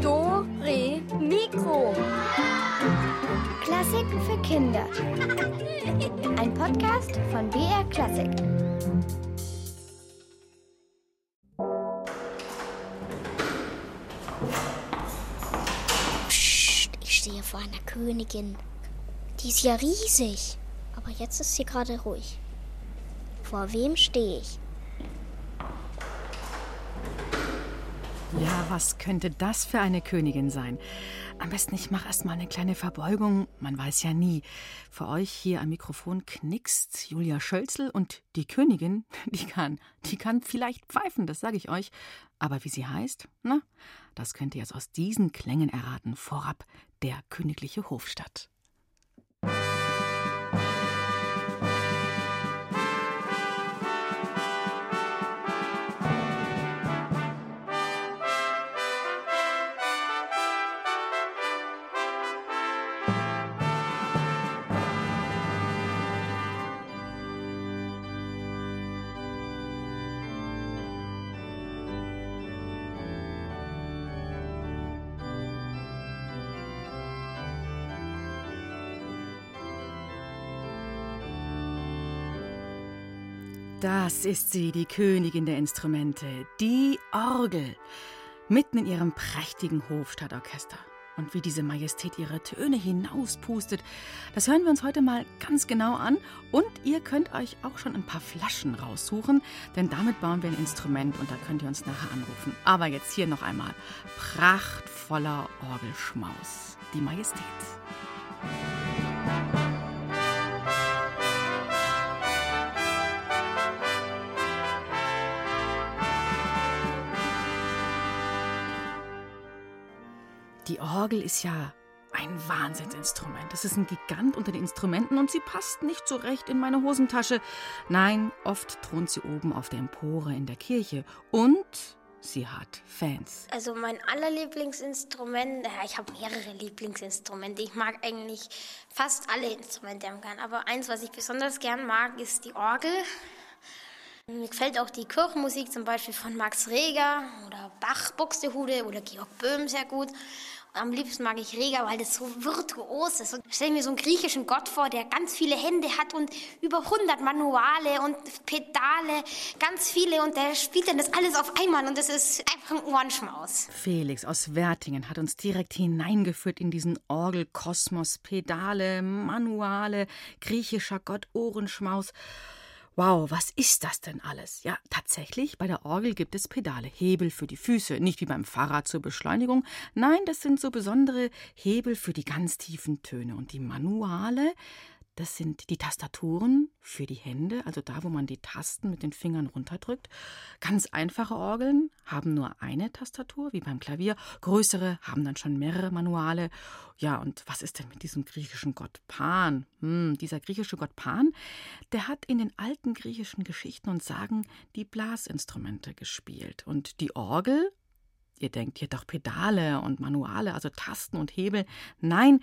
Do, Re, Mikro. Klassiken für Kinder. Ein Podcast von BR Klassik. Psst, ich stehe vor einer Königin. Die ist ja riesig. Aber jetzt ist sie gerade ruhig. Vor wem stehe ich? Ja, was könnte das für eine Königin sein? Am besten, ich mache erst mal eine kleine Verbeugung. Man weiß ja nie. Für euch hier am Mikrofon knickst Julia Schölzel und die Königin, die kann, die kann vielleicht pfeifen, das sage ich euch. Aber wie sie heißt, na, das könnt ihr jetzt aus diesen Klängen erraten. Vorab der königliche Hofstadt. Das ist sie, die Königin der Instrumente, die Orgel, mitten in ihrem prächtigen Hofstadtorchester. Und wie diese Majestät ihre Töne hinauspustet, das hören wir uns heute mal ganz genau an. Und ihr könnt euch auch schon ein paar Flaschen raussuchen, denn damit bauen wir ein Instrument und da könnt ihr uns nachher anrufen. Aber jetzt hier noch einmal prachtvoller Orgelschmaus, die Majestät. Die Orgel ist ja ein Wahnsinnsinstrument. Es ist ein Gigant unter den Instrumenten und sie passt nicht so recht in meine Hosentasche. Nein, oft thront sie oben auf der Empore in der Kirche und sie hat Fans. Also mein allerlieblingsinstrument, ich habe mehrere Lieblingsinstrumente. Ich mag eigentlich fast alle Instrumente am gern, aber eins, was ich besonders gern mag, ist die Orgel. Mir gefällt auch die Kirchenmusik, zum Beispiel von Max Reger oder Bach, Buxtehude oder Georg Böhm sehr gut. Am liebsten mag ich Reger, weil das so virtuos ist. Und ich mir so einen griechischen Gott vor, der ganz viele Hände hat und über 100 Manuale und Pedale, ganz viele. Und der spielt dann das alles auf einmal und das ist einfach ein Ohrenschmaus. Felix aus Wertingen hat uns direkt hineingeführt in diesen Orgelkosmos. Pedale, Manuale, griechischer Gott, Ohrenschmaus. Wow, was ist das denn alles? Ja, tatsächlich, bei der Orgel gibt es Pedale, Hebel für die Füße, nicht wie beim Fahrrad zur Beschleunigung. Nein, das sind so besondere Hebel für die ganz tiefen Töne. Und die Manuale, das sind die Tastaturen für die Hände, also da, wo man die Tasten mit den Fingern runterdrückt. Ganz einfache Orgeln haben nur eine Tastatur, wie beim Klavier. Größere haben dann schon mehrere Manuale. Ja, und was ist denn mit diesem griechischen Gott Pan? Hm, dieser griechische Gott Pan, der hat in den alten griechischen Geschichten und Sagen die Blasinstrumente gespielt. Und die Orgel, ihr denkt hier doch Pedale und Manuale, also Tasten und Hebel. Nein,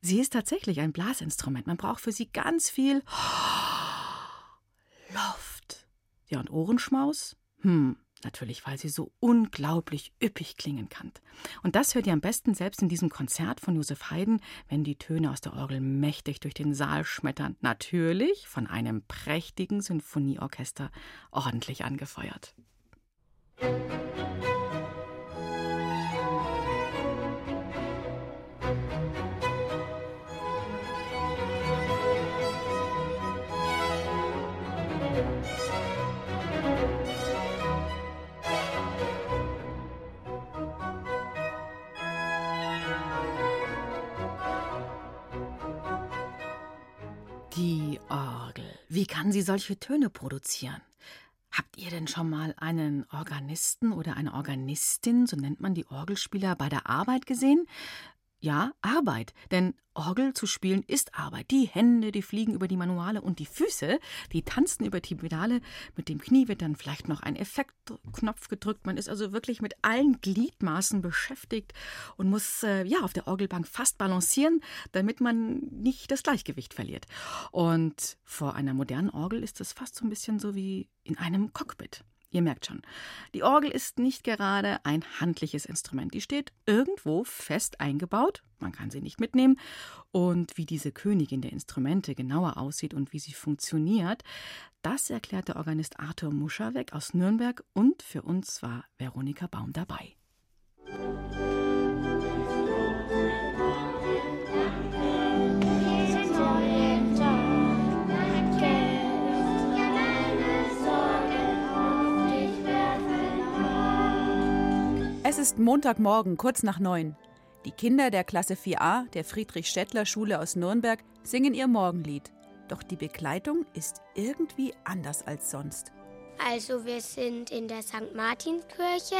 Sie ist tatsächlich ein Blasinstrument. Man braucht für sie ganz viel Luft. Ja, und Ohrenschmaus? Hm, natürlich, weil sie so unglaublich üppig klingen kann. Und das hört ihr am besten selbst in diesem Konzert von Josef Haydn, wenn die Töne aus der Orgel mächtig durch den Saal schmettern. Natürlich von einem prächtigen Sinfonieorchester ordentlich angefeuert. Musik Wie kann sie solche Töne produzieren? Habt ihr denn schon mal einen Organisten oder eine Organistin, so nennt man die Orgelspieler, bei der Arbeit gesehen? Ja, Arbeit. Denn Orgel zu spielen ist Arbeit. Die Hände, die fliegen über die Manuale und die Füße, die tanzen über die Pedale. Mit dem Knie wird dann vielleicht noch ein Effektknopf gedrückt. Man ist also wirklich mit allen Gliedmaßen beschäftigt und muss äh, ja auf der Orgelbank fast balancieren, damit man nicht das Gleichgewicht verliert. Und vor einer modernen Orgel ist es fast so ein bisschen so wie in einem Cockpit. Ihr merkt schon, die Orgel ist nicht gerade ein handliches Instrument. Die steht irgendwo fest eingebaut, man kann sie nicht mitnehmen. Und wie diese Königin der Instrumente genauer aussieht und wie sie funktioniert, das erklärt der Organist Arthur Muschawek aus Nürnberg und für uns war Veronika Baum dabei. Es ist Montagmorgen, kurz nach neun. Die Kinder der Klasse 4a der Friedrich-Städtler-Schule aus Nürnberg singen ihr Morgenlied. Doch die Begleitung ist irgendwie anders als sonst. Also wir sind in der St. Martinskirche.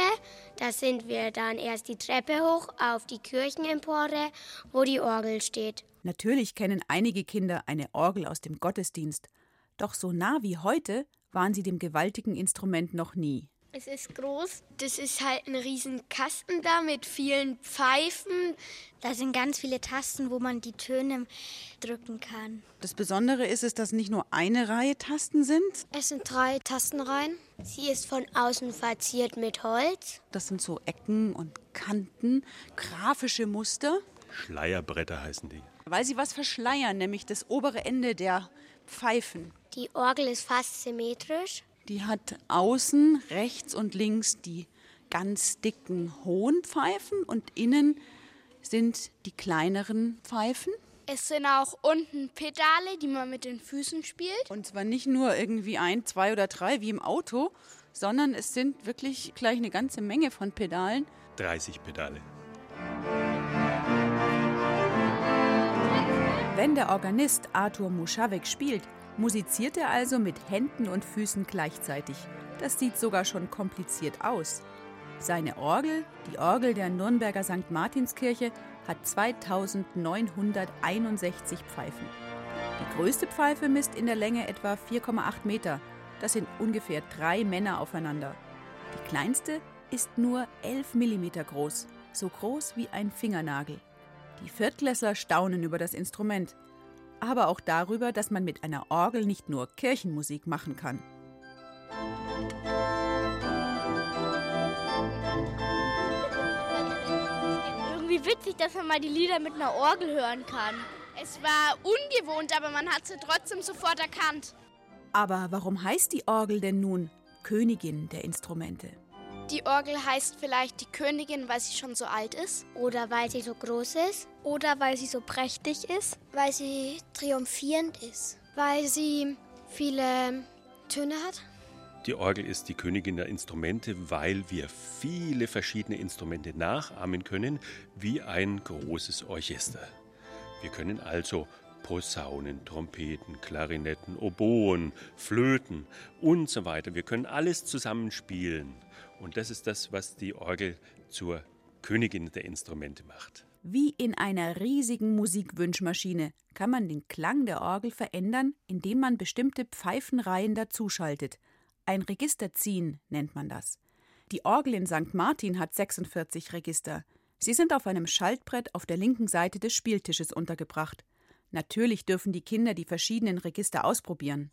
Da sind wir dann erst die Treppe hoch auf die Kirchenempore, wo die Orgel steht. Natürlich kennen einige Kinder eine Orgel aus dem Gottesdienst. Doch so nah wie heute waren sie dem gewaltigen Instrument noch nie. Es ist groß. Das ist halt ein riesen Kasten da mit vielen Pfeifen. Da sind ganz viele Tasten, wo man die Töne drücken kann. Das Besondere ist es, dass nicht nur eine Reihe Tasten sind. Es sind drei Tastenreihen. Sie ist von außen verziert mit Holz. Das sind so Ecken und Kanten, grafische Muster. Schleierbretter heißen die. Weil sie was verschleiern, nämlich das obere Ende der Pfeifen. Die Orgel ist fast symmetrisch. Die hat außen rechts und links die ganz dicken hohen Pfeifen und innen sind die kleineren Pfeifen. Es sind auch unten Pedale, die man mit den Füßen spielt. Und zwar nicht nur irgendwie ein, zwei oder drei wie im Auto, sondern es sind wirklich gleich eine ganze Menge von Pedalen. 30 Pedale. Wenn der Organist Arthur Muschawek spielt, musiziert er also mit Händen und Füßen gleichzeitig. Das sieht sogar schon kompliziert aus. Seine Orgel, die Orgel der Nürnberger St. Martinskirche, hat 2961 Pfeifen. Die größte Pfeife misst in der Länge etwa 4,8 Meter. Das sind ungefähr drei Männer aufeinander. Die kleinste ist nur 11 Millimeter groß, so groß wie ein Fingernagel. Die Viertklässler staunen über das Instrument aber auch darüber, dass man mit einer Orgel nicht nur Kirchenmusik machen kann. Irgendwie witzig, dass man mal die Lieder mit einer Orgel hören kann. Es war ungewohnt, aber man hat sie trotzdem sofort erkannt. Aber warum heißt die Orgel denn nun Königin der Instrumente? Die Orgel heißt vielleicht die Königin, weil sie schon so alt ist. Oder weil sie so groß ist. Oder weil sie so prächtig ist. Weil sie triumphierend ist. Weil sie viele Töne hat. Die Orgel ist die Königin der Instrumente, weil wir viele verschiedene Instrumente nachahmen können, wie ein großes Orchester. Wir können also Posaunen, Trompeten, Klarinetten, Oboen, Flöten und so weiter. Wir können alles zusammenspielen. Und das ist das, was die Orgel zur Königin der Instrumente macht. Wie in einer riesigen Musikwünschmaschine kann man den Klang der Orgel verändern, indem man bestimmte Pfeifenreihen dazuschaltet. Ein Register ziehen nennt man das. Die Orgel in St. Martin hat 46 Register. Sie sind auf einem Schaltbrett auf der linken Seite des Spieltisches untergebracht. Natürlich dürfen die Kinder die verschiedenen Register ausprobieren.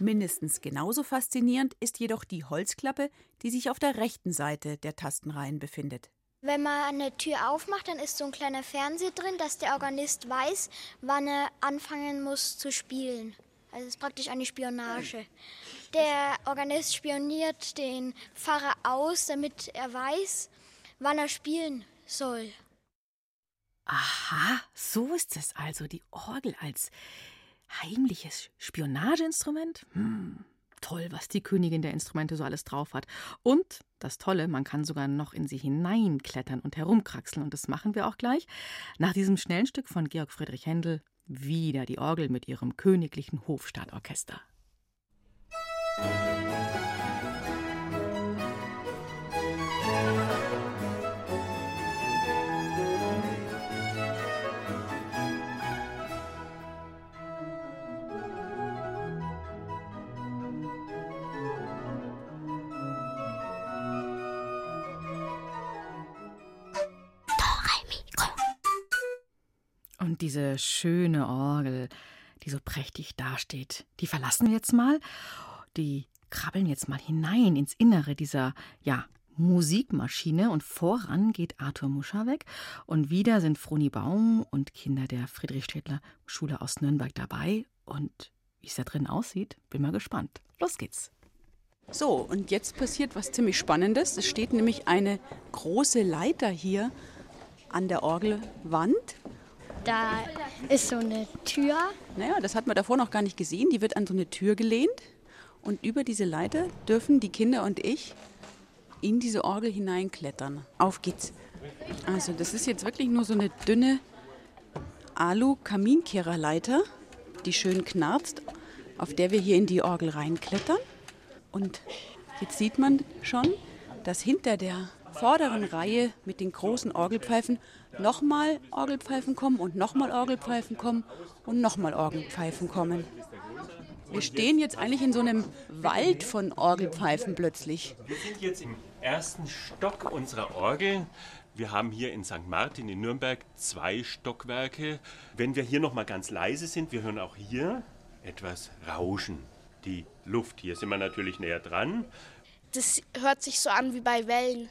Mindestens genauso faszinierend ist jedoch die Holzklappe, die sich auf der rechten Seite der Tastenreihen befindet. Wenn man eine Tür aufmacht, dann ist so ein kleiner Fernseher drin, dass der Organist weiß, wann er anfangen muss zu spielen. Also es ist praktisch eine Spionage. Der Organist spioniert den Pfarrer aus, damit er weiß, wann er spielen soll. Aha, so ist es also, die Orgel als heimliches Spionageinstrument? Hm, toll, was die Königin der Instrumente so alles drauf hat. Und das Tolle, man kann sogar noch in sie hineinklettern und herumkraxeln. Und das machen wir auch gleich. Nach diesem schnellen Stück von Georg Friedrich Händel wieder die Orgel mit ihrem königlichen Hofstaatorchester. Musik Schöne Orgel, die so prächtig dasteht. Die verlassen wir jetzt mal. Die krabbeln jetzt mal hinein ins Innere dieser, ja, Musikmaschine und voran geht Arthur Muscher weg und wieder sind Froni Baum und Kinder der Friedrichstädter Schule aus Nürnberg dabei und wie es da drin aussieht, bin mal gespannt. Los geht's. So, und jetzt passiert was ziemlich Spannendes. Es steht nämlich eine große Leiter hier an der Orgelwand. Da ist so eine Tür. Naja, das hat man davor noch gar nicht gesehen. Die wird an so eine Tür gelehnt. Und über diese Leiter dürfen die Kinder und ich in diese Orgel hineinklettern. Auf geht's. Also das ist jetzt wirklich nur so eine dünne Alu-Kaminkehrerleiter, die schön knarzt, auf der wir hier in die Orgel reinklettern. Und jetzt sieht man schon, dass hinter der vorderen Reihe mit den großen Orgelpfeifen nochmal Orgelpfeifen kommen und nochmal Orgelpfeifen kommen und nochmal Orgelpfeifen kommen. Wir stehen jetzt eigentlich in so einem Wald von Orgelpfeifen plötzlich. Wir sind jetzt im ersten Stock unserer Orgel. Wir haben hier in St. Martin in Nürnberg zwei Stockwerke. Wenn wir hier noch mal ganz leise sind, wir hören auch hier etwas Rauschen. Die Luft. Hier sind wir natürlich näher dran. Das hört sich so an wie bei Wellen.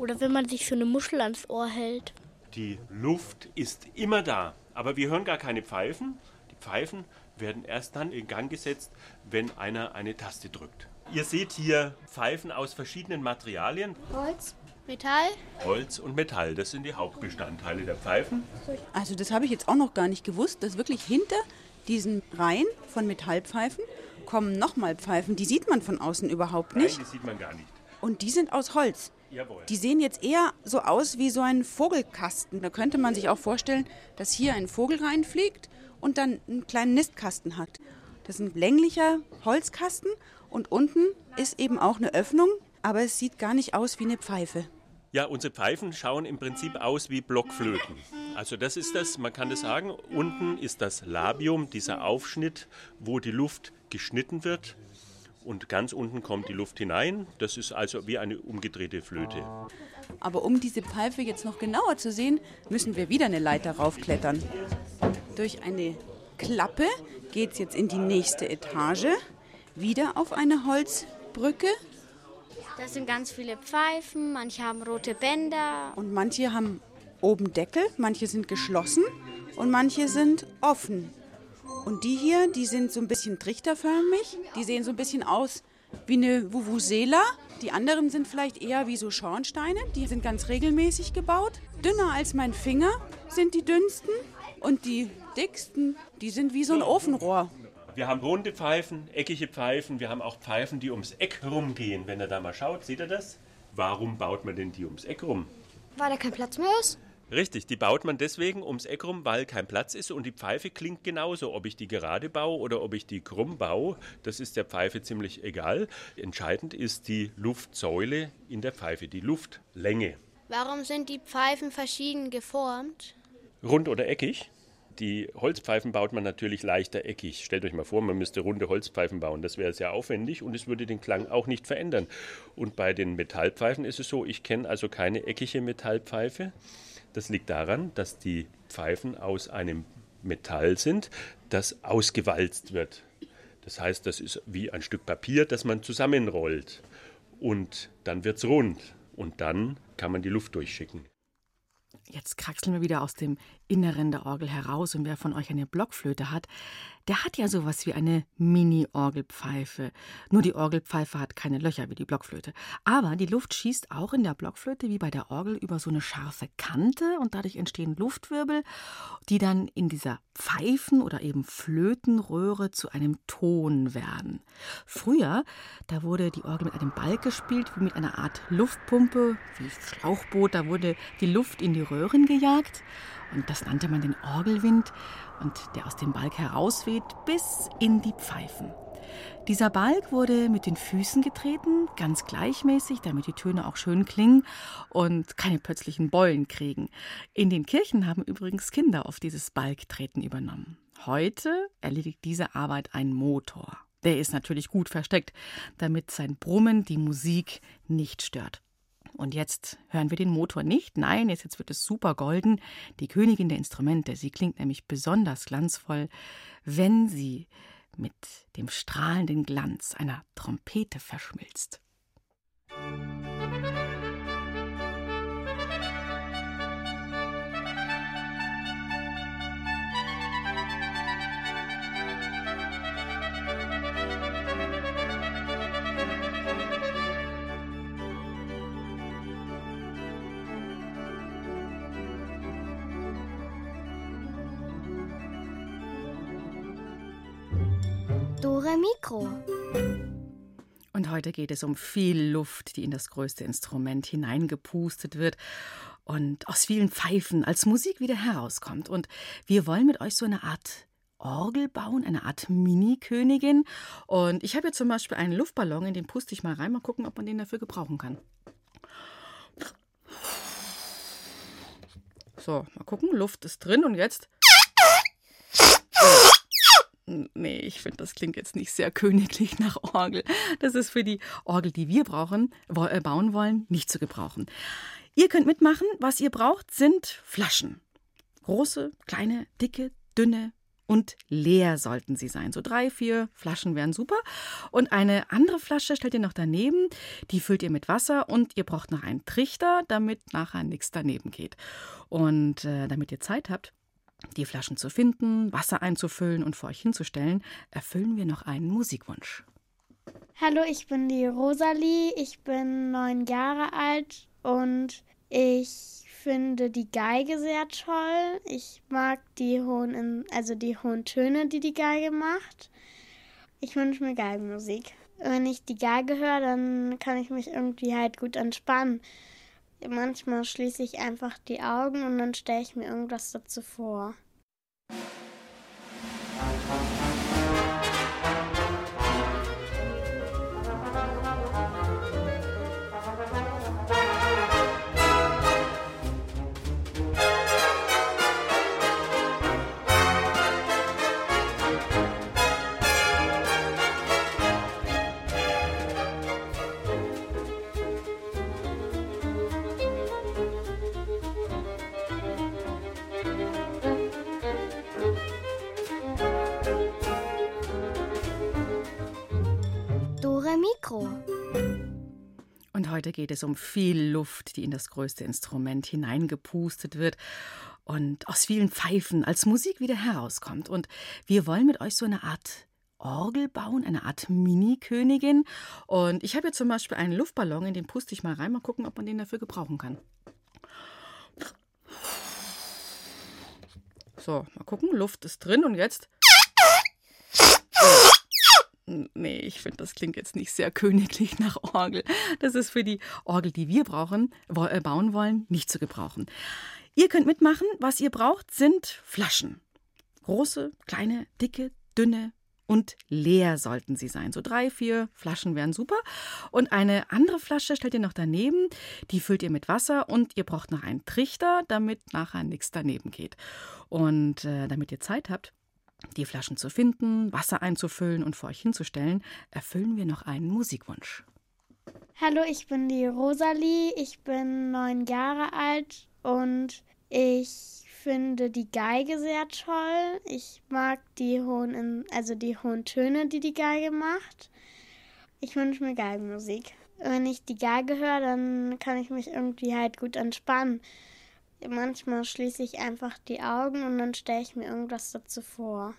Oder wenn man sich so eine Muschel ans Ohr hält. Die Luft ist immer da, aber wir hören gar keine Pfeifen. Die Pfeifen werden erst dann in Gang gesetzt, wenn einer eine Taste drückt. Ihr seht hier Pfeifen aus verschiedenen Materialien. Holz, Metall. Holz und Metall, das sind die Hauptbestandteile der Pfeifen. Also das habe ich jetzt auch noch gar nicht gewusst, dass wirklich hinter diesen Reihen von Metallpfeifen kommen nochmal Pfeifen. Die sieht man von außen überhaupt nicht. Nein, die sieht man gar nicht. Und die sind aus Holz. Jawohl. Die sehen jetzt eher so aus wie so ein Vogelkasten. Da könnte man sich auch vorstellen, dass hier ein Vogel reinfliegt und dann einen kleinen Nistkasten hat. Das ist ein länglicher Holzkasten und unten ist eben auch eine Öffnung, aber es sieht gar nicht aus wie eine Pfeife. Ja, unsere Pfeifen schauen im Prinzip aus wie Blockflöten. Also das ist das, man kann das sagen, unten ist das Labium, dieser Aufschnitt, wo die Luft geschnitten wird und ganz unten kommt die Luft hinein. Das ist also wie eine umgedrehte Flöte. Aber um diese Pfeife jetzt noch genauer zu sehen, müssen wir wieder eine Leiter raufklettern. Durch eine Klappe geht es jetzt in die nächste Etage, wieder auf eine Holzbrücke. Das sind ganz viele Pfeifen, manche haben rote Bänder. Und manche haben oben Deckel, manche sind geschlossen und manche sind offen. Und die hier, die sind so ein bisschen trichterförmig. Die sehen so ein bisschen aus wie eine Vuvuzela. Die anderen sind vielleicht eher wie so Schornsteine. Die sind ganz regelmäßig gebaut. Dünner als mein Finger sind die dünnsten. Und die dicksten, die sind wie so ein Ofenrohr. Wir haben runde Pfeifen, eckige Pfeifen, wir haben auch Pfeifen, die ums Eck rumgehen. Wenn ihr da mal schaut, seht ihr das? Warum baut man denn die ums Eck rum? Weil da kein Platz mehr ist? Richtig, die baut man deswegen ums Eck rum, weil kein Platz ist und die Pfeife klingt genauso. Ob ich die gerade baue oder ob ich die krumm baue, das ist der Pfeife ziemlich egal. Entscheidend ist die Luftsäule in der Pfeife, die Luftlänge. Warum sind die Pfeifen verschieden geformt? Rund oder eckig? Die Holzpfeifen baut man natürlich leichter eckig. Stellt euch mal vor, man müsste runde Holzpfeifen bauen. Das wäre sehr aufwendig und es würde den Klang auch nicht verändern. Und bei den Metallpfeifen ist es so, ich kenne also keine eckige Metallpfeife. Das liegt daran, dass die Pfeifen aus einem Metall sind, das ausgewalzt wird. Das heißt, das ist wie ein Stück Papier, das man zusammenrollt. Und dann wird es rund. Und dann kann man die Luft durchschicken. Jetzt kraxeln wir wieder aus dem Inneren der Orgel heraus und wer von euch eine Blockflöte hat, der hat ja sowas wie eine Mini-Orgelpfeife. Nur die Orgelpfeife hat keine Löcher wie die Blockflöte. Aber die Luft schießt auch in der Blockflöte wie bei der Orgel über so eine scharfe Kante und dadurch entstehen Luftwirbel, die dann in dieser Pfeifen- oder eben Flötenröhre zu einem Ton werden. Früher, da wurde die Orgel mit einem Balg gespielt, wie mit einer Art Luftpumpe, wie Schlauchboot, da wurde die Luft in die Röhren gejagt und das nannte man den Orgelwind und der aus dem Balg herausweht bis in die Pfeifen. Dieser Balg wurde mit den Füßen getreten, ganz gleichmäßig, damit die Töne auch schön klingen und keine plötzlichen Beulen kriegen. In den Kirchen haben übrigens Kinder auf dieses Balgtreten übernommen. Heute erledigt diese Arbeit ein Motor. Der ist natürlich gut versteckt, damit sein Brummen die Musik nicht stört. Und jetzt hören wir den Motor nicht. Nein, jetzt, wird es super golden. Die Königin der Instrumente, sie klingt nämlich besonders glanzvoll, wenn sie mit dem strahlenden Glanz einer Trompete verschmilzt. Musik Dore Mikro. Und heute geht es um viel Luft, die in das größte Instrument hineingepustet wird und aus vielen Pfeifen als Musik wieder herauskommt. Und wir wollen mit euch so eine Art Orgel bauen, eine Art Mini-Königin. Und ich habe hier zum Beispiel einen Luftballon, in den puste ich mal rein, mal gucken, ob man den dafür gebrauchen kann. So, mal gucken, Luft ist drin und jetzt. Nee, ich finde, das klingt jetzt nicht sehr königlich nach Orgel. Das ist für die Orgel, die wir brauchen, äh, bauen wollen, nicht zu gebrauchen. Ihr könnt mitmachen. Was ihr braucht, sind Flaschen. Große, kleine, dicke, dünne und leer sollten sie sein. So drei, vier Flaschen wären super. Und eine andere Flasche stellt ihr noch daneben. Die füllt ihr mit Wasser und ihr braucht noch einen Trichter, damit nachher nichts daneben geht. Und äh, damit ihr Zeit habt, die Flaschen zu finden, Wasser einzufüllen und vor euch hinzustellen, erfüllen wir noch einen Musikwunsch. Hallo, ich bin die Rosalie, ich bin neun Jahre alt und ich finde die Geige sehr toll. Ich mag die hohen, also die hohen Töne, die die Geige macht. Ich wünsche mir Geigenmusik. Wenn ich die Geige höre, dann kann ich mich irgendwie halt gut entspannen. Manchmal schließe ich einfach die Augen und dann stelle ich mir irgendwas dazu vor. Heute geht es um viel Luft, die in das größte Instrument hineingepustet wird und aus vielen Pfeifen als Musik wieder herauskommt. Und wir wollen mit euch so eine Art Orgel bauen, eine Art Mini-Königin. Und ich habe hier zum Beispiel einen Luftballon, in den puste ich mal rein, mal gucken, ob man den dafür gebrauchen kann. So, mal gucken, Luft ist drin und jetzt. Nee, ich finde, das klingt jetzt nicht sehr königlich nach Orgel. Das ist für die Orgel, die wir brauchen, äh, bauen wollen, nicht zu gebrauchen. Ihr könnt mitmachen. Was ihr braucht, sind Flaschen. Große, kleine, dicke, dünne und leer sollten sie sein. So drei, vier Flaschen wären super. Und eine andere Flasche stellt ihr noch daneben. Die füllt ihr mit Wasser und ihr braucht noch einen Trichter, damit nachher nichts daneben geht. Und äh, damit ihr Zeit habt, die Flaschen zu finden, Wasser einzufüllen und vor euch hinzustellen, erfüllen wir noch einen Musikwunsch. Hallo, ich bin die Rosalie, ich bin neun Jahre alt und ich finde die Geige sehr toll. Ich mag die hohen, also die hohen Töne, die die Geige macht. Ich wünsche mir Geigenmusik. Wenn ich die Geige höre, dann kann ich mich irgendwie halt gut entspannen. Manchmal schließe ich einfach die Augen und dann stelle ich mir irgendwas dazu vor.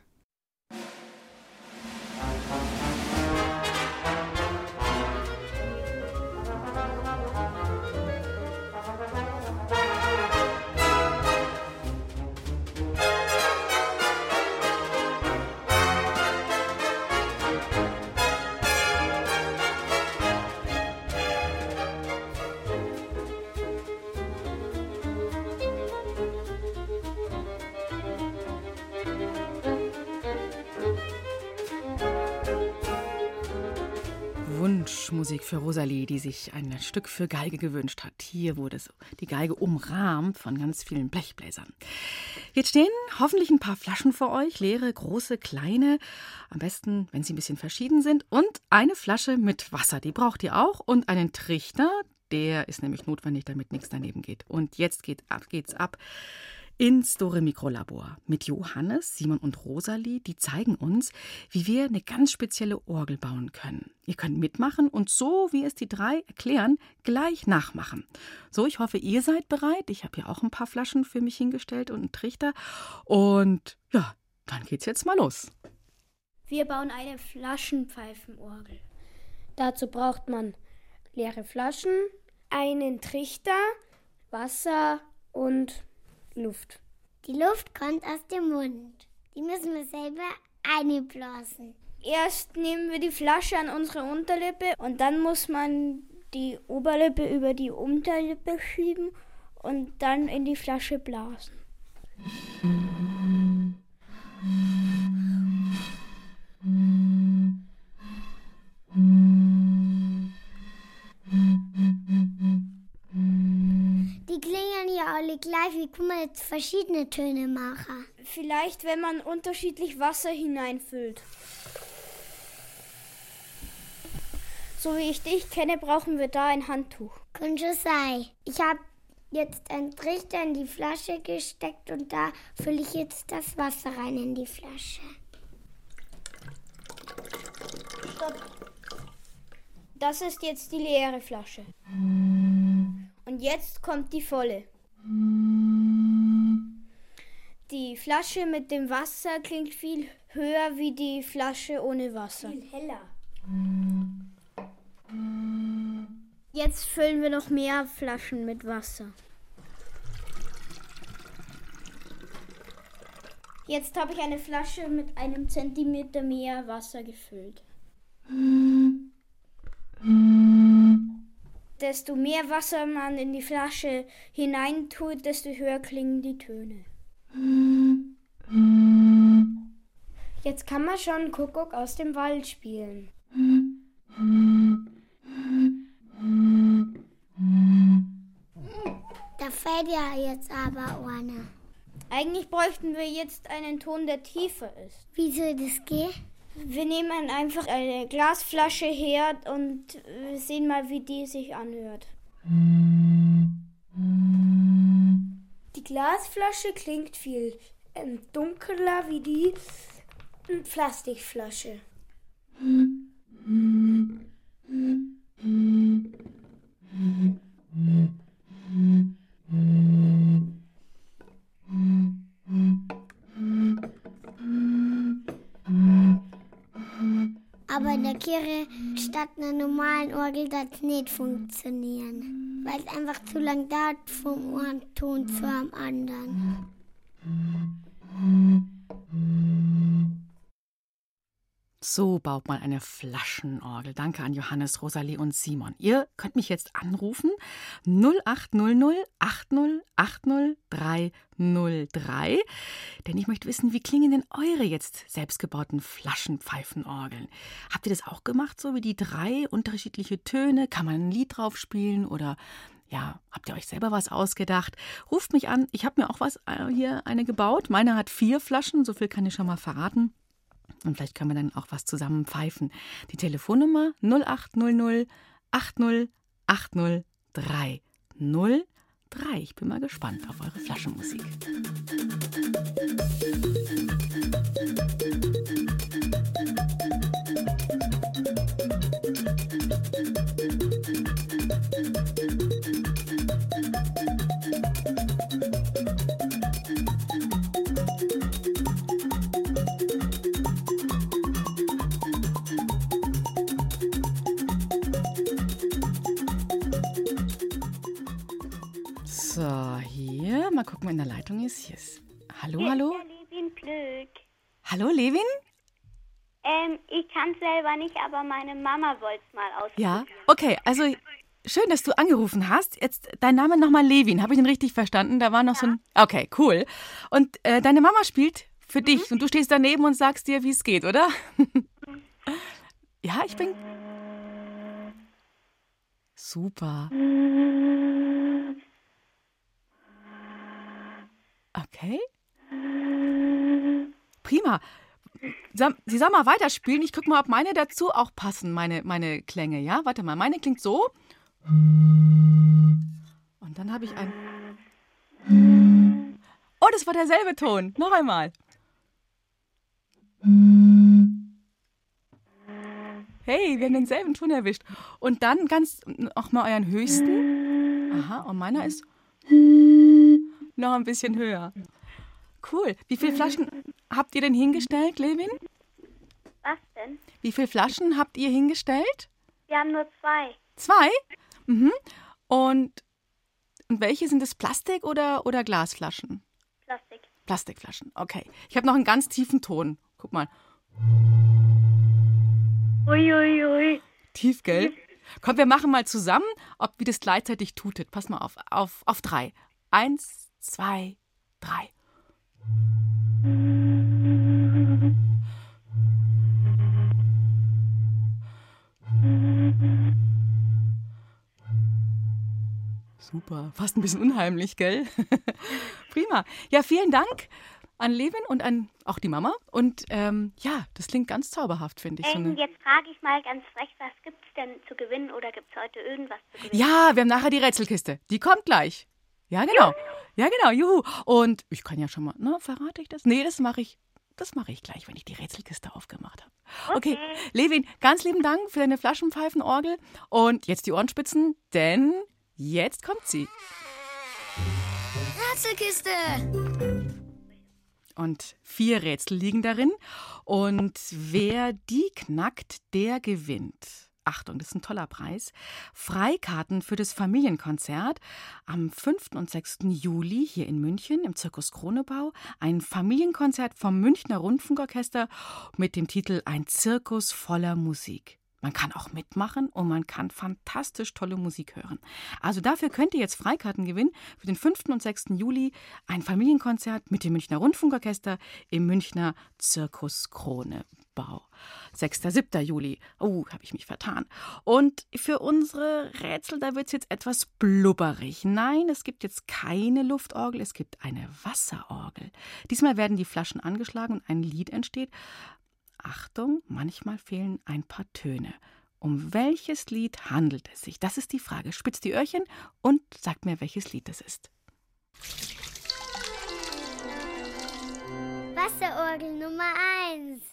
Musik für Rosalie, die sich ein Stück für Geige gewünscht hat. Hier wurde so die Geige umrahmt von ganz vielen Blechbläsern. Jetzt stehen hoffentlich ein paar Flaschen vor euch, leere, große, kleine, am besten, wenn sie ein bisschen verschieden sind, und eine Flasche mit Wasser, die braucht ihr auch, und einen Trichter, Der ist nämlich notwendig, damit nichts daneben geht. Und jetzt geht ab, geht's ab ins Dore Mikrolabor mit Johannes, Simon und Rosalie. Die zeigen uns, wie wir eine ganz spezielle Orgel bauen können. Ihr könnt mitmachen und so, wie es die drei erklären, gleich nachmachen. So, ich hoffe, ihr seid bereit. Ich habe hier auch ein paar Flaschen für mich hingestellt und einen Trichter. Und ja, dann geht's jetzt mal los. Wir bauen eine Flaschenpfeifenorgel. Dazu braucht man leere Flaschen, einen Trichter, Wasser und Luft. Die Luft kommt aus dem Mund. Die müssen wir selber einblasen. Erst nehmen wir die Flasche an unsere Unterlippe und dann muss man die Oberlippe über die Unterlippe schieben und dann in die Flasche blasen. Alle gleich. Wie kann man jetzt verschiedene Töne machen? Vielleicht, wenn man unterschiedlich Wasser hineinfüllt. So wie ich dich kenne, brauchen wir da ein Handtuch. Könnte sein. Ich habe jetzt einen Trichter in die Flasche gesteckt und da fülle ich jetzt das Wasser rein in die Flasche. Stopp. Das ist jetzt die leere Flasche. Und jetzt kommt die volle. Die Flasche mit dem Wasser klingt viel höher wie die Flasche ohne Wasser. Viel heller. Jetzt füllen wir noch mehr Flaschen mit Wasser. Jetzt habe ich eine Flasche mit einem Zentimeter mehr Wasser gefüllt. Desto mehr Wasser man in die Flasche hineintut, desto höher klingen die Töne. Jetzt kann man schon Kuckuck aus dem Wald spielen. Da fällt ja jetzt aber ohne. Eigentlich bräuchten wir jetzt einen Ton, der tiefer ist. Wie soll das gehen? Wir nehmen einfach eine Glasflasche her und sehen mal, wie die sich anhört. Die Glasflasche klingt viel ähm, dunkler wie die Plastikflasche. In der Kirche statt einer normalen Orgel das nicht funktionieren. Weil es einfach zu lang dauert vom einen Ton zu einem anderen. So baut man eine Flaschenorgel. Danke an Johannes, Rosalie und Simon. Ihr könnt mich jetzt anrufen 0800 80 80 303, denn ich möchte wissen, wie klingen denn eure jetzt selbstgebauten Flaschenpfeifenorgeln? Habt ihr das auch gemacht, so wie die drei unterschiedliche Töne? Kann man ein Lied drauf spielen oder ja, habt ihr euch selber was ausgedacht? Ruft mich an. Ich habe mir auch was äh, hier eine gebaut. Meine hat vier Flaschen, so viel kann ich schon mal verraten. Und vielleicht können wir dann auch was zusammen pfeifen. Die Telefonnummer 0800 80 80 303. Ich bin mal gespannt auf eure Flaschenmusik. So, in der Leitung ist. Hier ist. Hallo, Hier hallo? Ist der Levin Plöck. Hallo, Levin? Ähm, ich kann es selber nicht, aber meine Mama wollte es mal ausprobieren. Ja, okay, also schön, dass du angerufen hast. Jetzt dein Name nochmal Levin, habe ich den richtig verstanden? Da war noch so ein. Okay, cool. Und äh, deine Mama spielt für dich und du stehst daneben und sagst dir, wie es geht, oder? ja, ich bin. Super. Okay. Prima. Sie soll mal weiterspielen. Ich gucke mal, ob meine dazu auch passen, meine, meine Klänge, ja? Warte mal, meine klingt so. Und dann habe ich ein. Oh, das war derselbe Ton. Noch einmal. Hey, wir haben denselben Ton erwischt. Und dann ganz auch mal euren höchsten. Aha, und meiner ist noch ein bisschen höher. Cool. Wie viele Flaschen habt ihr denn hingestellt, Levin? Was denn? Wie viele Flaschen habt ihr hingestellt? Wir haben nur zwei. Zwei? Mhm. Und, und welche sind es? Plastik oder, oder Glasflaschen? Plastik. Plastikflaschen, okay. Ich habe noch einen ganz tiefen Ton. Guck mal. Uiuiui. Ui, ui. Tief, gell? Komm, wir machen mal zusammen, ob wie das gleichzeitig tutet. Pass mal auf. Auf, auf drei. Eins, zwei, drei. Super, fast ein bisschen unheimlich, gell? Prima. Ja, vielen Dank an Levin und an auch die Mama. Und ähm, ja, das klingt ganz zauberhaft, finde ich. So Ähm, jetzt frage ich mal ganz frech, was gibt's denn zu gewinnen oder gibt's heute irgendwas zu gewinnen? ja, wir haben nachher die Rätselkiste. Die kommt gleich. Ja, genau. Ja, genau, juhu. Und ich kann ja schon mal, ne, verrate ich das? Nee, das mache ich. Das mache ich gleich, wenn ich die Rätselkiste aufgemacht habe. Okay. Levin, ganz lieben Dank für deine Flaschenpfeifenorgel. Und jetzt die Ohrenspitzen, denn jetzt kommt sie. Rätselkiste! Und vier Rätsel liegen darin. Und wer die knackt, der gewinnt. Achtung, das ist ein toller Preis. Freikarten für das Familienkonzert am 5. und 6. Juli hier in München im Zirkus Kronebau. Ein Familienkonzert vom Münchner Rundfunkorchester mit dem Titel Ein Zirkus voller Musik. Man kann auch mitmachen und man kann fantastisch tolle Musik hören. Also dafür könnt ihr jetzt Freikarten gewinnen für den 5. und 6. Juli ein Familienkonzert mit dem Münchner Rundfunkorchester im Münchner Zirkus Kronebau. 6. 7. Juli. Oh, habe ich mich vertan. Und für unsere Rätsel, da wird es jetzt etwas blubberig. Nein, es gibt jetzt keine Luftorgel, es gibt eine Wasserorgel. Diesmal werden die Flaschen angeschlagen und ein Lied entsteht. Achtung, manchmal fehlen ein paar Töne. Um welches Lied handelt es sich? Das ist die Frage. Spitzt die Öhrchen und sagt mir, welches Lied es ist. Wasserorgel Nummer 1.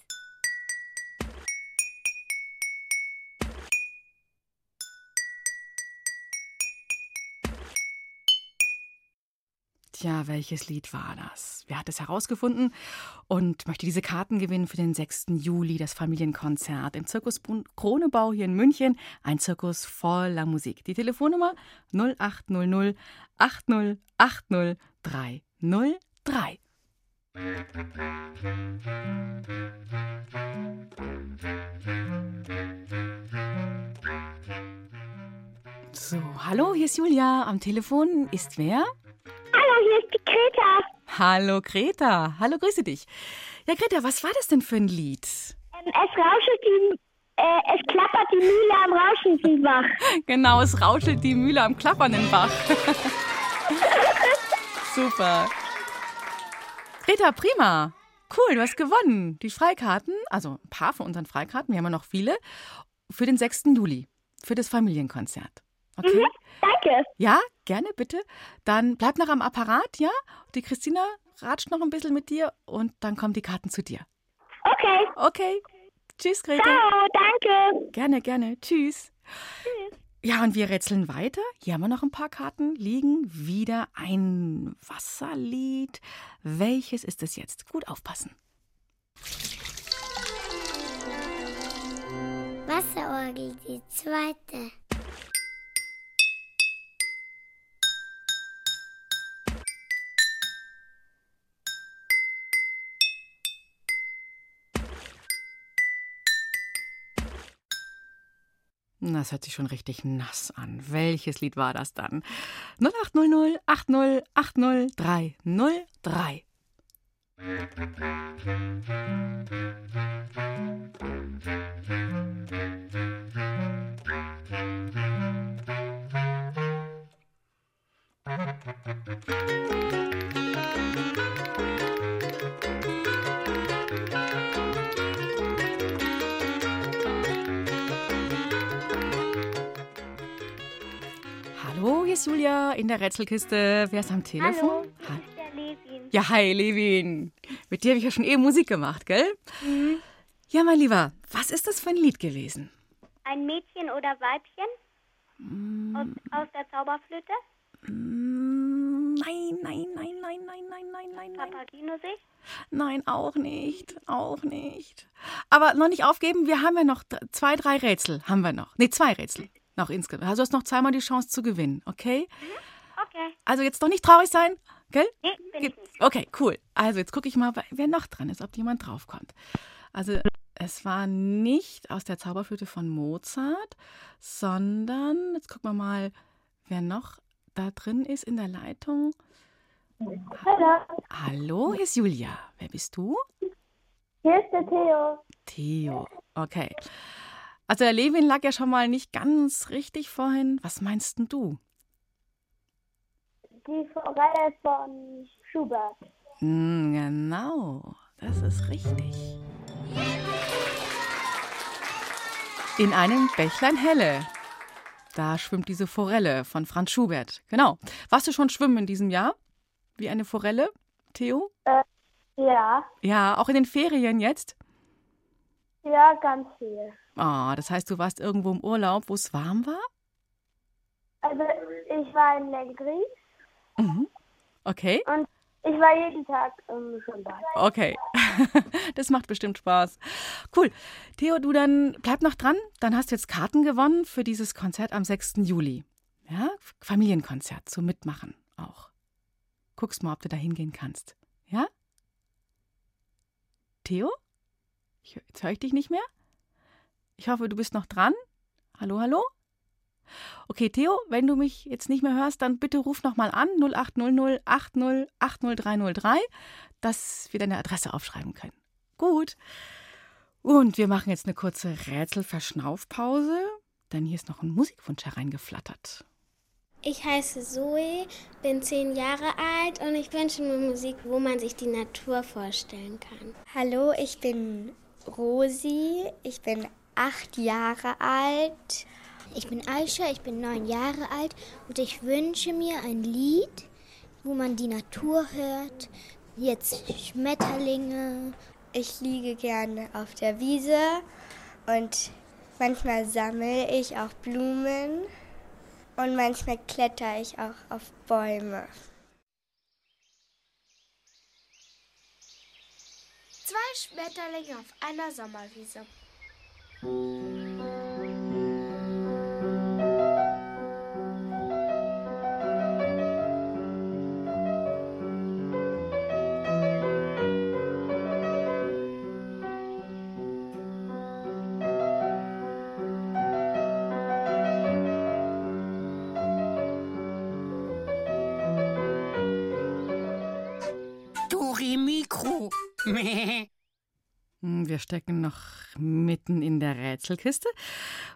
Tja, welches Lied war das? Wer hat es herausgefunden und möchte diese Karten gewinnen für den 6. Juli, das Familienkonzert im Zirkus Kronebau hier in München? Ein Zirkus voller Musik. Die Telefonnummer 0800 80 80 303. So, hallo, hier ist Julia. Am Telefon ist wer? Hallo, hier ist die Greta. Hallo Greta. Hallo, grüße dich. Ja, Greta, was war das denn für ein Lied? Ähm, es rauschelt die, äh, es klappert die Mühle am rauschenden Bach. Genau, es rauschelt die Mühle am klappernden Bach. Super. Greta, prima. Cool, du hast gewonnen. Die Freikarten, also ein paar von unseren Freikarten, wir haben ja noch viele, für den 6. Juli, für das Familienkonzert. Okay? Mhm, danke. Ja, gerne, bitte. Dann bleib noch am Apparat, ja? Die Christina ratscht noch ein bisschen mit dir und dann kommen die Karten zu dir. Okay. Okay. Tschüss, Greta. Ciao, danke. Gerne, gerne. Tschüss. Tschüss. Ja, und wir rätseln weiter. Hier haben wir noch ein paar Karten liegen. Wieder ein Wasserlied. Welches ist es jetzt? Gut aufpassen. Wasserorgel, die zweite. Das hört sich schon richtig nass an. Welches Lied war das dann? 0800 80 80 303. Musik Hallo, hier ist Julia in der Rätselkiste. Wer ist am Telefon? Hallo, hier ist der Levin. Ja, hi, Levin. Mit dir habe ich ja schon eben Musik gemacht, gell? Mhm. Ja, mein Lieber, was ist das für ein Lied gewesen? Ein Mädchen oder Weibchen? Mhm. Aus, der Zauberflöte? Mhm. Nein, nein, nein, nein, nein, nein, nein, nein. Papagino sich? Nein, auch nicht, auch nicht. Aber noch nicht aufgeben, wir haben ja noch zwei, drei Rätsel, haben wir noch. Nee, zwei Rätsel. Noch insgesamt. Also du hast noch zweimal die Chance zu gewinnen, okay? Okay. Also jetzt doch nicht traurig sein, gell? Nee, bin ich nicht. Okay, cool. Also jetzt gucke ich mal, wer noch dran ist, ob jemand draufkommt. Also es war nicht aus der Zauberflöte von Mozart, sondern, jetzt gucken wir mal, wer noch da drin ist in der Leitung. Hallo, Hallo, hier ist Julia. Wer bist du? hier ist der Theo. Theo. Okay. Also der Levin lag ja schon mal nicht ganz richtig vorhin. Was meinst denn du? Die Forelle von Schubert. Hm, genau, das ist richtig. In einem Bächlein Helle. Da schwimmt diese Forelle von Franz Schubert. Genau. Warst du schon schwimmen in diesem Jahr? Wie eine Forelle, Theo? Äh, ja, Ja, auch in den Ferien jetzt? ja, ganz viel. Ah, das heißt, du warst irgendwo im Urlaub, wo es warm war? Also ich war in Legris Mhm. Okay. und ich war jeden Tag im Schwimmbad. Okay. Das macht bestimmt Spaß. Cool. Theo, du dann bleib noch dran. Dann hast du jetzt Karten gewonnen für dieses Konzert am 6. Juli. Ja, Familienkonzert zum Mitmachen auch. Guckst mal, ob du da hingehen kannst. Ja? Theo? Ich, jetzt höre ich dich nicht mehr. Ich hoffe, du bist noch dran. Hallo, hallo? Okay, Theo, wenn du mich jetzt nicht mehr hörst, dann bitte ruf nochmal an 0800 80 80303, dass wir deine Adresse aufschreiben können. Gut. Und wir machen jetzt eine kurze Rätselverschnaufpause, denn hier ist noch ein Musikwunsch hereingeflattert. Ich heiße Zoe, bin zehn Jahre alt und ich wünsche mir Musik, wo man sich die Natur vorstellen kann. Hallo, ich bin Rosi, ich bin acht Jahre alt. Ich bin Aisha, ich bin neun Jahre alt und ich wünsche mir ein Lied, wo man die Natur hört. Jetzt Schmetterlinge. Ich liege gerne auf der Wiese und manchmal sammle ich auch Blumen und manchmal kletter ich auch auf Bäume. Zwei Schmetterlinge auf einer Sommerwiese. Ton Rémi Mais Wir stecken noch mitten in der Rätselkiste.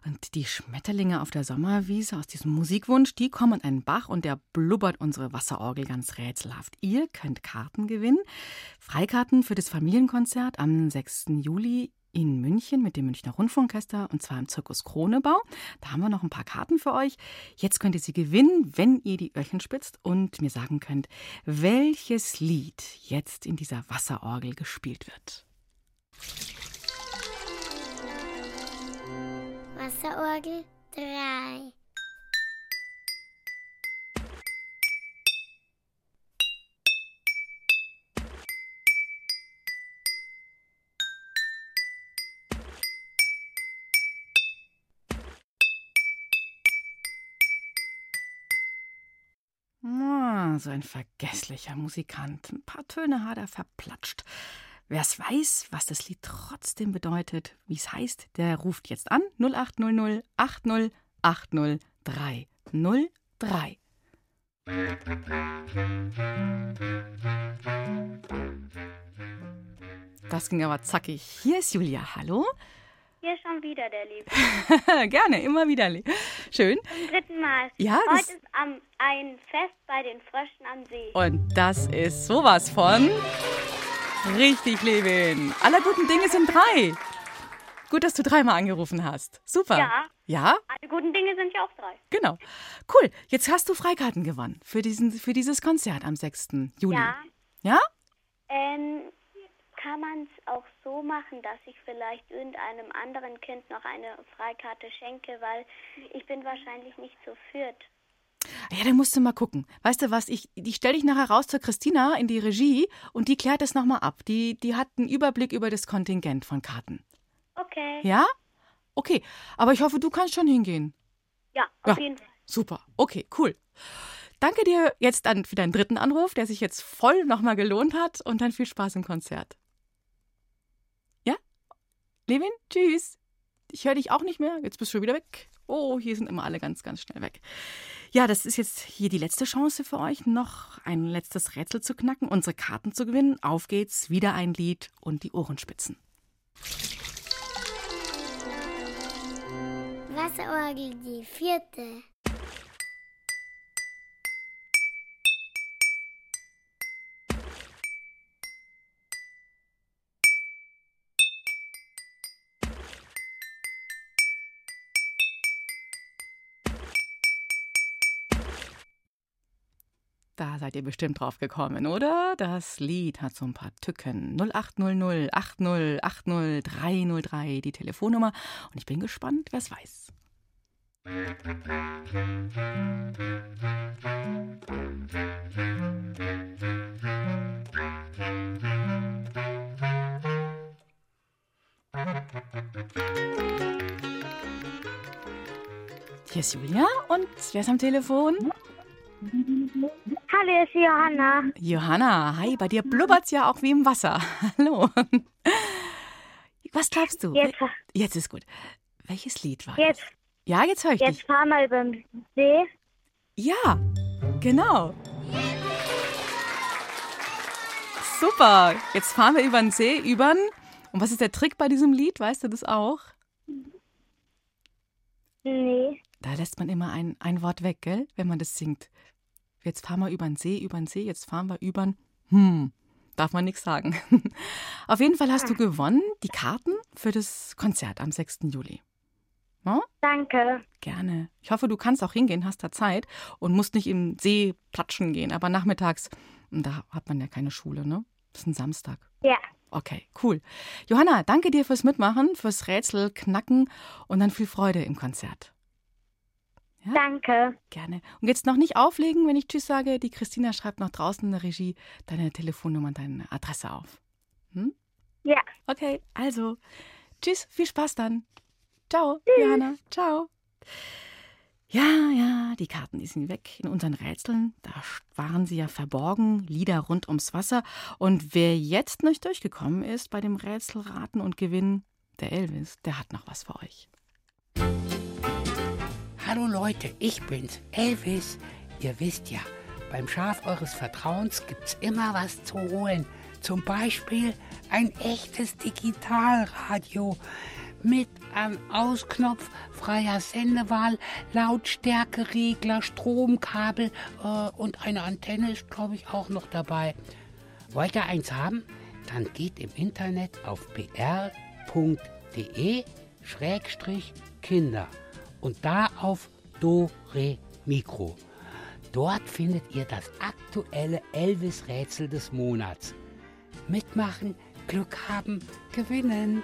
Und die Schmetterlinge auf der Sommerwiese aus diesem Musikwunsch, die kommen an einen Bach und der blubbert unsere Wasserorgel ganz rätselhaft. Ihr könnt Karten gewinnen. Freikarten für das Familienkonzert am 6. Juli in München mit dem Münchner Rundfunkorchester und zwar im Zirkus Kronebau. Da haben wir noch ein paar Karten für euch. Jetzt könnt ihr sie gewinnen, wenn ihr die Öhrchen spitzt und mir sagen könnt, welches Lied jetzt in dieser Wasserorgel gespielt wird. Wasserorgel 3. Ah, so ein vergesslicher Musikant. Ein paar Töne hat er verplatscht. Wer es weiß, was das Lied trotzdem bedeutet, wie es heißt, der ruft jetzt an 0800 80 80 303. Das ging aber zackig. Hier ist Julia. Hallo? Hier schon wieder der Liebe. Gerne, immer wieder. Schön. Zum dritten Mal. Ja, Heute das- ist am, ein Fest bei den Fröschen am See. Und das ist sowas von richtig, Levin. Aller guten Dinge sind drei. Gut, dass du dreimal angerufen hast. Super. Ja. Ja? Alle guten Dinge sind ja auch drei. Genau. Cool. Jetzt hast du Freikarten gewonnen für, diesen, für dieses Konzert am 6. Juli. Ja. Ja? Ähm, kann man es auch so machen, dass ich vielleicht irgendeinem anderen Kind noch eine Freikarte schenke, weil ich bin wahrscheinlich nicht so führt. Ja, dann musst du mal gucken. Weißt du was, ich, ich stelle dich nachher raus zur Christina in die Regie und die klärt das nochmal ab. Die, die hat einen Überblick über das Kontingent von Karten. Okay. Ja? Okay, aber ich hoffe, du kannst schon hingehen. Ja, auf Ja. jeden Fall. Super, okay, cool. Danke dir jetzt an, für deinen dritten Anruf, der sich jetzt voll nochmal gelohnt hat und dann viel Spaß im Konzert. Ja? Levin, tschüss. Ich höre dich auch nicht mehr. Jetzt bist du schon wieder weg. Oh, hier sind immer alle ganz, ganz schnell weg. Ja, das ist jetzt hier die letzte Chance für euch, noch ein letztes Rätsel zu knacken, unsere Karten zu gewinnen. Auf geht's, wieder ein Lied und die Ohrenspitzen. Wasserorgel, die vierte. Da seid ihr bestimmt drauf gekommen, oder? Das Lied hat so ein paar Tücken. 0800 80 80 303, die Telefonnummer. Und ich bin gespannt, wer es weiß. Hier ist Julia und wer ist am Telefon? Hallo, hier ist Johanna. Johanna, hi, bei dir blubbert's ja auch wie im Wasser. Hallo. Was glaubst du? Jetzt. Jetzt ist gut. Welches Lied war Jetzt, das? Ja, jetzt höre ich jetzt dich. fahr mal über den See. Ja, genau. Super. Jetzt fahren wir über den See, übern. Und was ist der Trick bei diesem Lied? Weißt du das auch? Nee. Da lässt man immer ein, ein Wort weg, gell? Wenn man das singt. Jetzt fahren wir über den See, über den See, jetzt fahren wir über den. Hm, darf man nichts sagen. Auf jeden Fall hast du gewonnen die Karten für das Konzert am 6. Juli. Ja? Danke. Gerne. Ich hoffe, du kannst auch hingehen, hast da Zeit und musst nicht im See platschen gehen. Aber nachmittags, da hat man ja keine Schule, ne? Das ist ein Samstag. Ja. Okay, cool. Johanna, danke dir fürs Mitmachen, fürs Rätsel knacken und dann viel Freude im Konzert. Danke. Gerne. Und jetzt noch nicht auflegen, wenn ich Tschüss sage. Die Christina schreibt noch draußen in der Regie deine Telefonnummer und deine Adresse auf. Hm? Ja. Okay, also Tschüss, viel Spaß dann. Ciao, Johanna. Ciao. Ja, ja, die Karten, die sind weg in unseren Rätseln. Da waren sie ja verborgen, Lieder rund ums Wasser. Und wer jetzt nicht durchgekommen ist bei dem Rätselraten und Gewinnen, der Elvis, der hat noch was für euch. Hallo Leute, ich bin's, Elvis. Ihr wisst ja, beim Schaf eures Vertrauens gibt's immer was zu holen. Zum Beispiel ein echtes Digitalradio mit an Ausknopf, freier Sendewahl, Lautstärkeregler, Stromkabel äh, und eine Antenne ist, glaube ich, auch noch dabei. Wollt ihr eins haben? Dann geht im Internet auf br.de-kinder und da auf Do Re Mikro. Dort findet ihr das aktuelle Elvis-Rätsel des Monats. Mitmachen, Glück haben, gewinnen.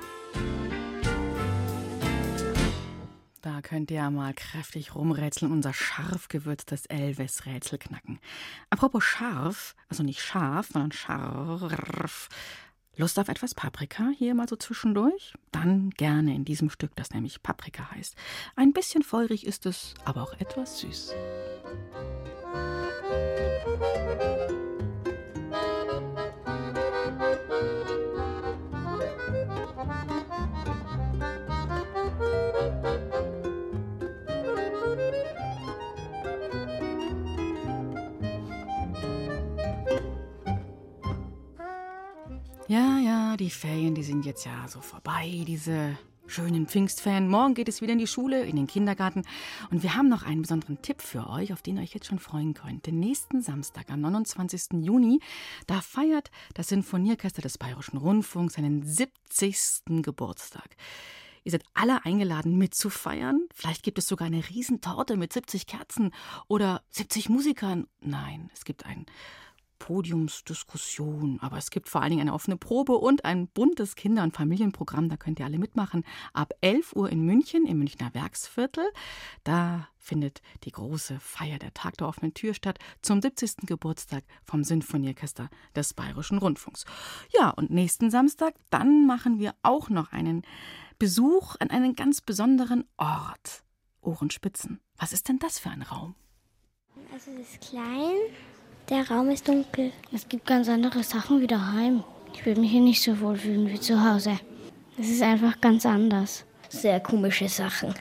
Da könnt ihr ja mal kräftig rumrätseln, unser scharf gewürztes Elvis-Rätsel knacken. Apropos scharf, also nicht scharf, sondern scharf. Lust auf etwas Paprika hier mal so zwischendurch? Dann gerne in diesem Stück, das nämlich Paprika heißt. Ein bisschen feurig ist es, aber auch etwas süß. Ja, ja, die Ferien, die sind jetzt ja so vorbei, diese schönen Pfingstferien. Morgen geht es wieder in die Schule, in den Kindergarten. Und wir haben noch einen besonderen Tipp für euch, auf den ihr euch jetzt schon freuen könnt. Den nächsten Samstag, am 29. Juni, da feiert das Sinfonieorchester des Bayerischen Rundfunks seinen 70. Geburtstag. Ihr seid alle eingeladen mitzufeiern. Vielleicht gibt es sogar eine Riesentorte mit 70 Kerzen oder 70 Musikern. Nein, es gibt ein Podiumsdiskussion. Aber es gibt vor allen Dingen eine offene Probe und ein buntes Kinder- und Familienprogramm. Da könnt ihr alle mitmachen. Ab 11 Uhr in München, im Münchner Werksviertel. Da findet die große Feier der Tag der offenen Tür statt zum 70. Geburtstag vom Sinfonieorchester des Bayerischen Rundfunks. Ja, und nächsten Samstag, dann machen wir auch noch einen Besuch an einen ganz besonderen Ort. Ohrenspitzen. Was ist denn das für ein Raum? Also es ist klein, der Raum ist dunkel. Es gibt ganz andere Sachen wie daheim. Ich würde mich hier nicht so wohl fühlen wie zu Hause. Es ist einfach ganz anders. Sehr komische Sachen.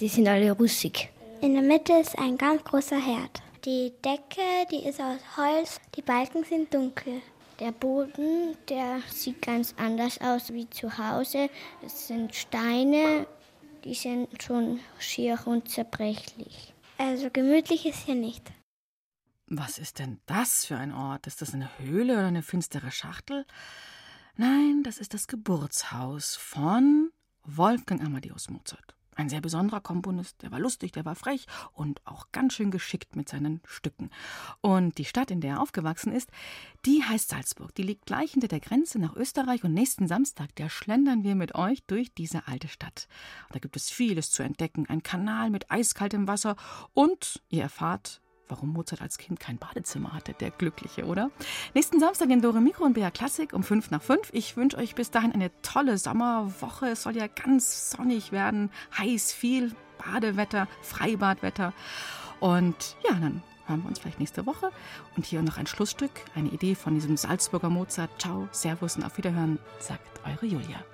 Die sind alle russig. In der Mitte ist ein ganz großer Herd. Die Decke, die ist aus Holz. Die Balken sind dunkel. Der Boden, der sieht ganz anders aus wie zu Hause. Es sind Steine, die sind schon schier und zerbrechlich. Also gemütlich ist hier nicht. Was ist denn das für ein Ort? Ist das eine Höhle oder eine finstere Schachtel? Nein, das ist das Geburtshaus von Wolfgang Amadeus Mozart. Ein sehr besonderer Komponist, der war lustig, der war frech und auch ganz schön geschickt mit seinen Stücken. Und die Stadt, in der er aufgewachsen ist, die heißt Salzburg. Die liegt gleich hinter der Grenze nach Österreich und nächsten Samstag, da schlendern wir mit euch durch diese alte Stadt. Da gibt es vieles zu entdecken, ein Kanal mit eiskaltem Wasser und ihr erfahrt, warum Mozart als Kind kein Badezimmer hatte. Der Glückliche, oder? Nächsten Samstag in Dore Mikro und BR Klassik um 5 nach 5. Ich wünsche euch bis dahin eine tolle Sommerwoche. Es soll ja ganz sonnig werden, heiß, viel Badewetter, Freibadwetter. Und ja, dann hören wir uns vielleicht nächste Woche. Und hier noch ein Schlussstück, eine Idee von diesem Salzburger Mozart. Ciao, Servus und auf Wiederhören, sagt eure Julia.